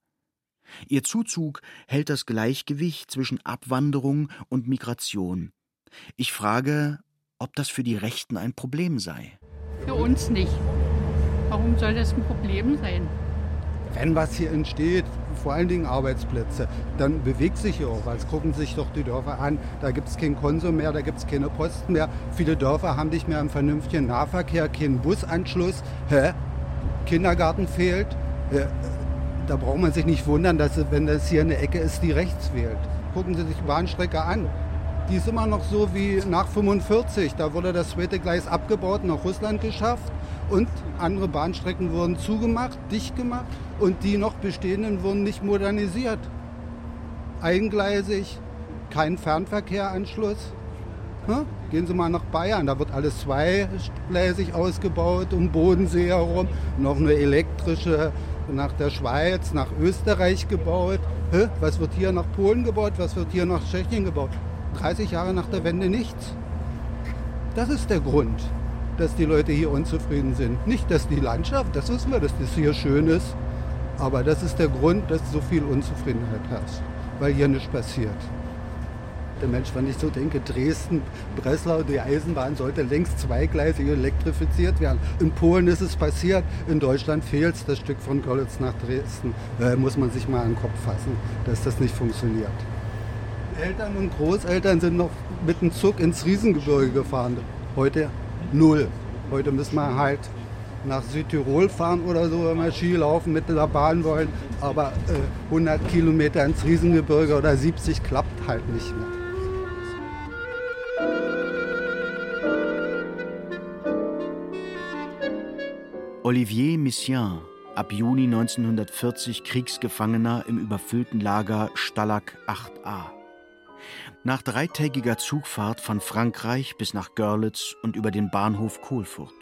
Speaker 2: Ihr Zuzug hält das Gleichgewicht zwischen Abwanderung und Migration. Ich frage, ob das für die Rechten ein Problem sei.
Speaker 13: Für uns nicht. Warum soll das ein Problem sein?
Speaker 12: Wenn was hier entsteht, vor allen Dingen Arbeitsplätze, dann bewegt sich hier auch was. Gucken sich doch die Dörfer an. Da gibt es keinen Konsum mehr, da gibt es keine Posten mehr. Viele Dörfer haben nicht mehr einen vernünftigen Nahverkehr, keinen Busanschluss. Hä? Kindergarten fehlt. Da braucht man sich nicht wundern, dass, wenn das hier eine Ecke ist, die rechts wählt. Gucken Sie sich die Bahnstrecke an. Die ist immer noch so wie nach 45. Da wurde das zweite Gleis abgebaut, nach Russland geschafft und andere Bahnstrecken wurden zugemacht, dicht gemacht und die noch bestehenden wurden nicht modernisiert. Eingleisig, kein Fernverkehranschluss. Hm? Gehen Sie mal nach Bayern, da wird alles zweigleisig ausgebaut, um Bodensee herum, noch eine elektrische nach der Schweiz, nach Österreich gebaut. Hä? Was wird hier nach Polen gebaut? Was wird hier nach Tschechien gebaut? 30 Jahre nach der Wende nichts. Das ist der Grund, dass die Leute hier unzufrieden sind. Nicht, dass die Landschaft, das wissen wir, dass das hier schön ist, aber das ist der Grund, dass so viel Unzufriedenheit herrscht, weil hier nichts passiert. Der Mensch, wenn ich so denke, Dresden, Breslau, die Eisenbahn sollte längst zweigleisig elektrifiziert werden. In Polen ist es passiert, in Deutschland fehlt das Stück von Görlitz nach Dresden. Da muss man sich mal an den Kopf fassen, dass das nicht funktioniert. Eltern und Großeltern sind noch mit dem Zug ins Riesengebirge gefahren. Heute null. Heute müssen wir halt nach Südtirol fahren oder so, wenn wir Ski laufen mit der Bahn wollen. Aber äh, 100 Kilometer ins Riesengebirge oder 70 klappt halt nicht mehr.
Speaker 2: Olivier Messiaen, ab Juni 1940 Kriegsgefangener im überfüllten Lager Stalag 8a. Nach dreitägiger Zugfahrt von Frankreich bis nach Görlitz und über den Bahnhof Kohlfurt.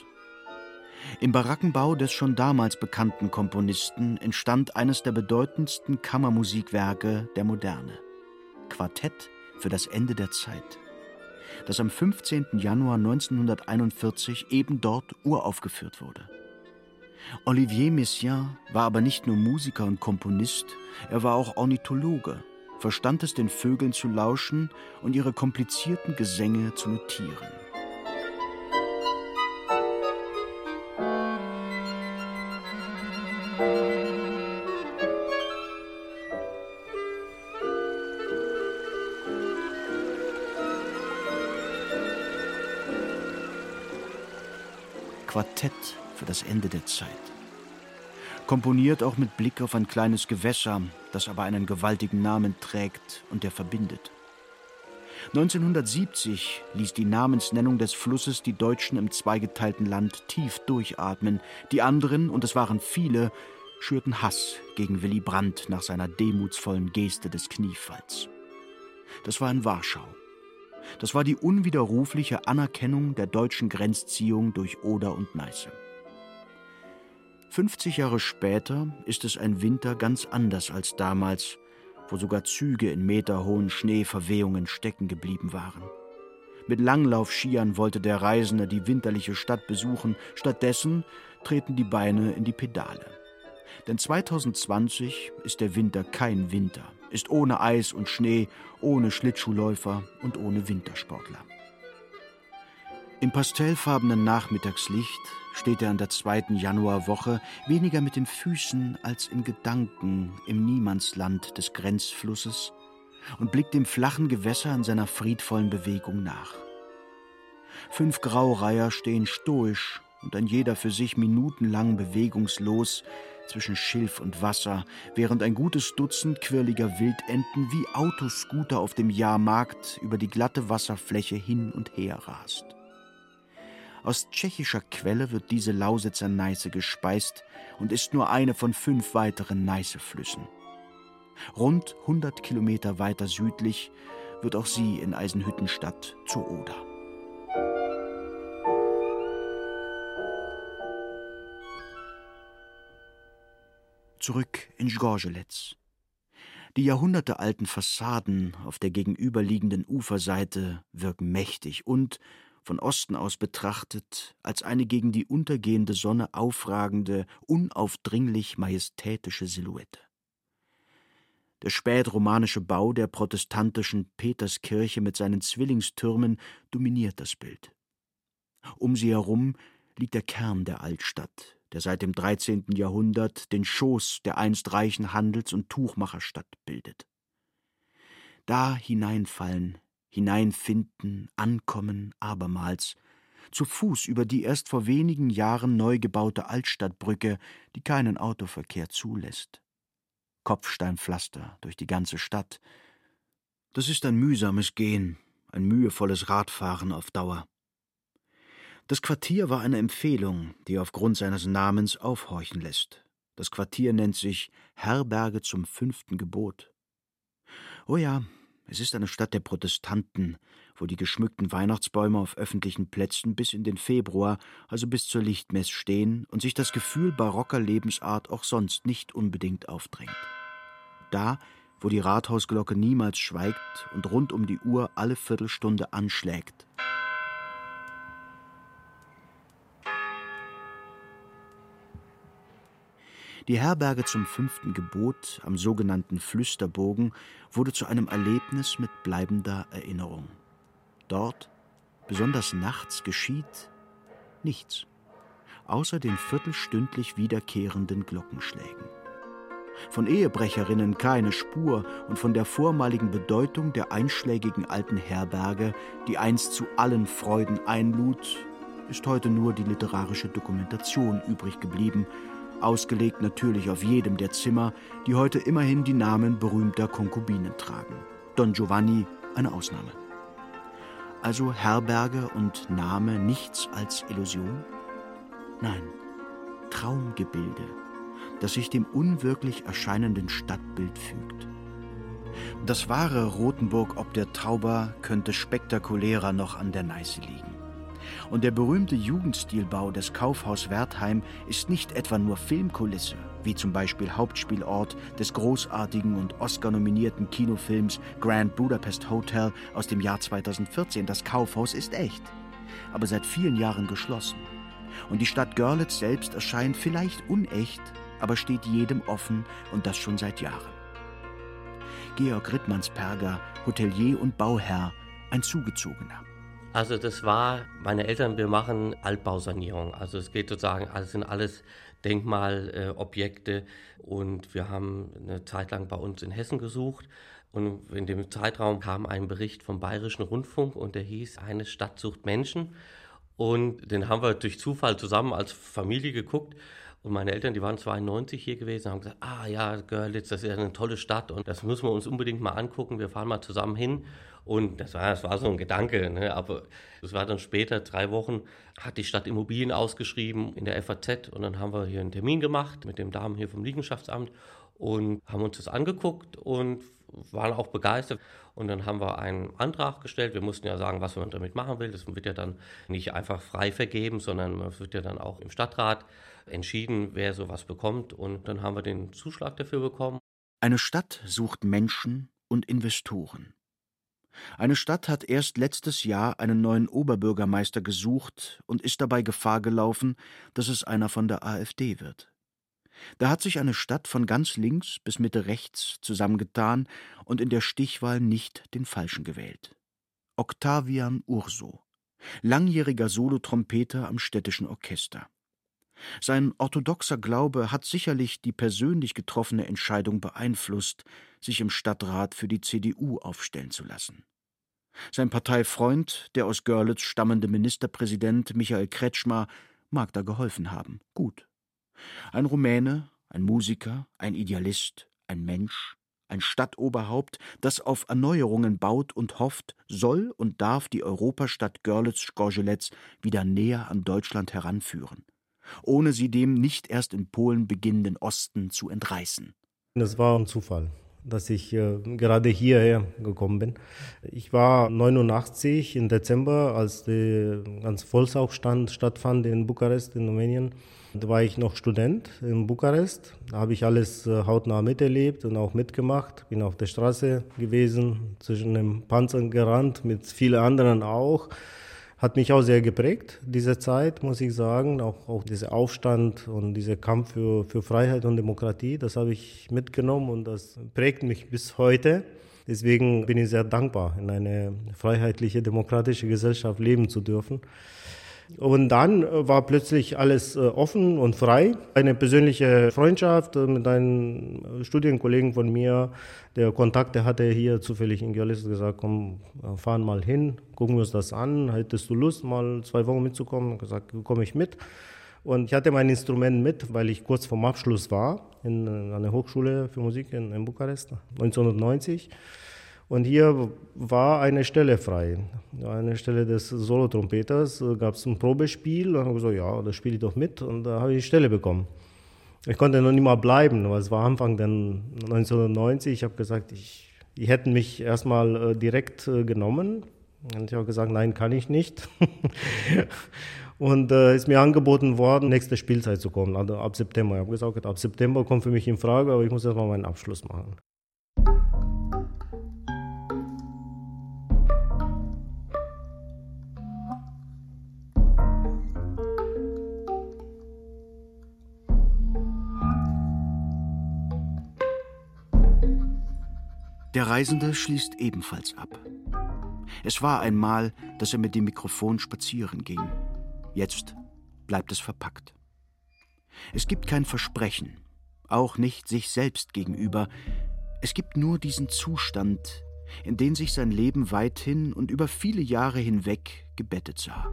Speaker 2: Im Barackenbau des schon damals bekannten Komponisten entstand eines der bedeutendsten Kammermusikwerke der Moderne. Quartett für das Ende der Zeit, das am 15. Januar 1941 eben dort uraufgeführt wurde. Olivier Messiaen war aber nicht nur Musiker und Komponist, er war auch Ornithologe, verstand es den Vögeln zu lauschen und ihre komplizierten Gesänge zu notieren. Quartett für das Ende der Zeit. Komponiert auch mit Blick auf ein kleines Gewässer, das aber einen gewaltigen Namen trägt und der verbindet. 1970 ließ die Namensnennung des Flusses die Deutschen im zweigeteilten Land tief durchatmen. Die anderen, und es waren viele, schürten Hass gegen Willy Brandt nach seiner demutsvollen Geste des Kniefalls. Das war in Warschau. Das war die unwiderrufliche Anerkennung der deutschen Grenzziehung durch Oder und Neiße. 50 Jahre später ist es ein Winter ganz anders als damals, wo sogar Züge in meterhohen Schneeverwehungen stecken geblieben waren. Mit Langlaufskiern wollte der Reisende die winterliche Stadt besuchen, stattdessen treten die Beine in die Pedale. Denn 2020 ist der Winter kein Winter, ist ohne Eis und Schnee, ohne Schlittschuhläufer und ohne Wintersportler. Im pastellfarbenen Nachmittagslicht steht er an der zweiten Januarwoche weniger mit den Füßen als in Gedanken im Niemandsland des Grenzflusses und blickt dem flachen Gewässer in seiner friedvollen Bewegung nach. Fünf Graureiher stehen stoisch und ein jeder für sich minutenlang bewegungslos zwischen Schilf und Wasser, während ein gutes Dutzend quirliger Wildenten wie Autoscooter auf dem Jahrmarkt über die glatte Wasserfläche hin und her rast. Aus tschechischer Quelle wird diese Lausitzer Neiße gespeist und ist nur eine von fünf weiteren Neißeflüssen. Rund 100 Kilometer weiter südlich wird auch sie in Eisenhüttenstadt zur Oder. Zurück in Gorgeletz. Die jahrhundertealten Fassaden auf der gegenüberliegenden Uferseite wirken mächtig und von Osten aus betrachtet, als eine gegen die untergehende Sonne aufragende, unaufdringlich majestätische Silhouette. Der spätromanische Bau der protestantischen Peterskirche mit seinen Zwillingstürmen dominiert das Bild. Um sie herum liegt der Kern der Altstadt, der seit dem 13. Jahrhundert den Schoß der einst reichen Handels- und Tuchmacherstadt bildet. Da hineinfallen, hineinfinden, ankommen abermals, zu Fuß über die erst vor wenigen Jahren neu gebaute Altstadtbrücke, die keinen Autoverkehr zulässt. Kopfsteinpflaster durch die ganze Stadt. Das ist ein mühsames Gehen, ein mühevolles Radfahren auf Dauer. Das Quartier war eine Empfehlung, die aufgrund seines Namens aufhorchen lässt. Das Quartier nennt sich Herberge zum fünften Gebot. Oh ja, es ist eine Stadt der Protestanten, wo die geschmückten Weihnachtsbäume auf öffentlichen Plätzen bis in den Februar, also bis zur Lichtmess stehen und sich das Gefühl barocker Lebensart auch sonst nicht unbedingt aufdrängt. Da, wo die Rathausglocke niemals schweigt und rund um die Uhr alle Viertelstunde anschlägt, Die Herberge zum fünften Gebot am sogenannten Flüsterbogen wurde zu einem Erlebnis mit bleibender Erinnerung. Dort, besonders nachts, geschieht nichts, außer den viertelstündlich wiederkehrenden Glockenschlägen. Von Ehebrecherinnen keine Spur und von der vormaligen Bedeutung der einschlägigen alten Herberge, die einst zu allen Freuden einlud, ist heute nur die literarische Dokumentation übrig geblieben, ausgelegt natürlich auf jedem der Zimmer, die heute immerhin die Namen berühmter Konkubinen tragen. Don Giovanni eine Ausnahme. Also Herberge und Name nichts als Illusion? Nein, Traumgebilde, das sich dem unwirklich erscheinenden Stadtbild fügt. Das wahre Rothenburg ob der Tauber könnte spektakulärer noch an der Neiße liegen. Und der berühmte Jugendstilbau des Kaufhaus Wertheim ist nicht etwa nur Filmkulisse, wie zum Beispiel Hauptspielort des großartigen und Oscar-nominierten Kinofilms Grand Budapest Hotel aus dem Jahr 2014. Das Kaufhaus ist echt, aber seit vielen Jahren geschlossen. Und die Stadt Görlitz selbst erscheint vielleicht unecht, aber steht jedem offen und das schon seit Jahren. Georg Rittmannsperger, Hotelier und Bauherr, ein Zugezogener.
Speaker 14: Also das war, meine Eltern, wir machen Altbausanierung. Also es geht sozusagen, also sind alles Denkmalobjekte äh, und wir haben eine Zeit lang bei uns in Hessen gesucht und in dem Zeitraum kam ein Bericht vom Bayerischen Rundfunk und der hieß, eine Stadt sucht Menschen und den haben wir durch Zufall zusammen als Familie geguckt und meine Eltern, die waren 92 hier gewesen, haben gesagt, ah ja, Görlitz, das ist ja eine tolle Stadt und das müssen wir uns unbedingt mal angucken. Wir fahren mal zusammen hin. Und das war, das war so ein Gedanke, ne? aber es war dann später, drei Wochen, hat die Stadt Immobilien ausgeschrieben in der FAZ und dann haben wir hier einen Termin gemacht mit dem Damen hier vom Liegenschaftsamt und haben uns das angeguckt und waren auch begeistert. Und dann haben wir einen Antrag gestellt. Wir mussten ja sagen, was man damit machen will. Das wird ja dann nicht einfach frei vergeben, sondern es wird ja dann auch im Stadtrat entschieden, wer sowas bekommt. Und dann haben wir den Zuschlag dafür bekommen.
Speaker 2: Eine Stadt sucht Menschen und Investoren. Eine Stadt hat erst letztes Jahr einen neuen Oberbürgermeister gesucht und ist dabei Gefahr gelaufen, dass es einer von der AfD wird. Da hat sich eine Stadt von ganz links bis Mitte rechts zusammengetan und in der Stichwahl nicht den Falschen gewählt. Octavian Urso, langjähriger Solotrompeter am städtischen Orchester. Sein orthodoxer Glaube hat sicherlich die persönlich getroffene Entscheidung beeinflusst, sich im Stadtrat für die CDU aufstellen zu lassen. Sein Parteifreund, der aus Görlitz stammende Ministerpräsident Michael Kretschmer, mag da geholfen haben. Gut. Ein Rumäne, ein Musiker, ein Idealist, ein Mensch, ein Stadtoberhaupt, das auf Erneuerungen baut und hofft, soll und darf die Europastadt Görlitz-Gorgeletz wieder näher an Deutschland heranführen ohne sie dem nicht erst in Polen beginnenden Osten zu entreißen.
Speaker 15: Das war ein Zufall dass ich äh, gerade hierher gekommen bin. Ich war 89 im Dezember, als der ganze Volksaufstand stattfand in Bukarest in Rumänien. Da war ich noch Student in Bukarest. Da habe ich alles äh, hautnah miterlebt und auch mitgemacht. Bin auf der Straße gewesen, zwischen den Panzern gerannt, mit vielen anderen auch hat mich auch sehr geprägt, diese Zeit, muss ich sagen. Auch, auch dieser Aufstand und dieser Kampf für, für Freiheit und Demokratie, das habe ich mitgenommen und das prägt mich bis heute. Deswegen bin ich sehr dankbar, in eine freiheitliche, demokratische Gesellschaft leben zu dürfen. Und dann äh, war plötzlich alles äh, offen und frei. Eine persönliche Freundschaft äh, mit einem Studienkollegen von mir, der Kontakte hatte hier zufällig in Görlitz, gesagt, komm, fahren mal hin, gucken wir uns das an. Hättest du Lust, mal zwei Wochen mitzukommen? Ich gesagt, komme ich mit. Und ich hatte mein Instrument mit, weil ich kurz vorm Abschluss war in, in einer Hochschule für Musik in, in Bukarest, 1990. Und hier war eine Stelle frei. Eine Stelle des Solotrompeters äh, gab es ein Probespiel. Und ich gesagt, ja, da spiele ich doch mit. Und da habe ich die Stelle bekommen. Ich konnte noch nicht mal bleiben, weil es war Anfang dann 1990. Ich habe gesagt, ich, die hätten mich erstmal äh, direkt äh, genommen. Und ich habe gesagt, nein, kann ich nicht. *laughs* und äh, ist mir angeboten worden, nächste Spielzeit zu kommen, also ab September. Ich habe gesagt, ab September kommt für mich in Frage, aber ich muss erstmal meinen Abschluss machen.
Speaker 2: Der Reisende schließt ebenfalls ab. Es war einmal, dass er mit dem Mikrofon spazieren ging. Jetzt bleibt es verpackt. Es gibt kein Versprechen, auch nicht sich selbst gegenüber. Es gibt nur diesen Zustand, in den sich sein Leben weithin und über viele Jahre hinweg gebettet sah.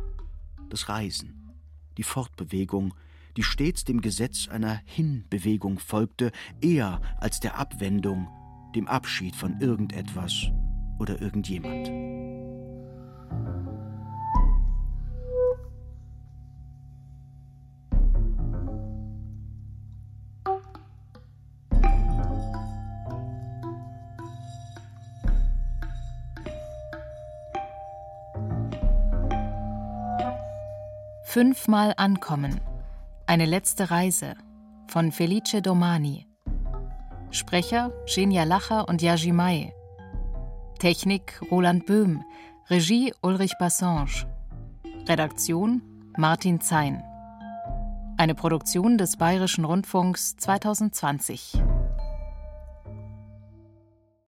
Speaker 2: Das Reisen, die Fortbewegung, die stets dem Gesetz einer Hinbewegung folgte, eher als der Abwendung dem Abschied von irgendetwas oder irgendjemand.
Speaker 16: Fünfmal ankommen. Eine letzte Reise von Felice Domani. Sprecher Genia Lacher und Yaji Mai. Technik Roland Böhm. Regie Ulrich Bassange. Redaktion Martin Zein. Eine Produktion des Bayerischen Rundfunks 2020.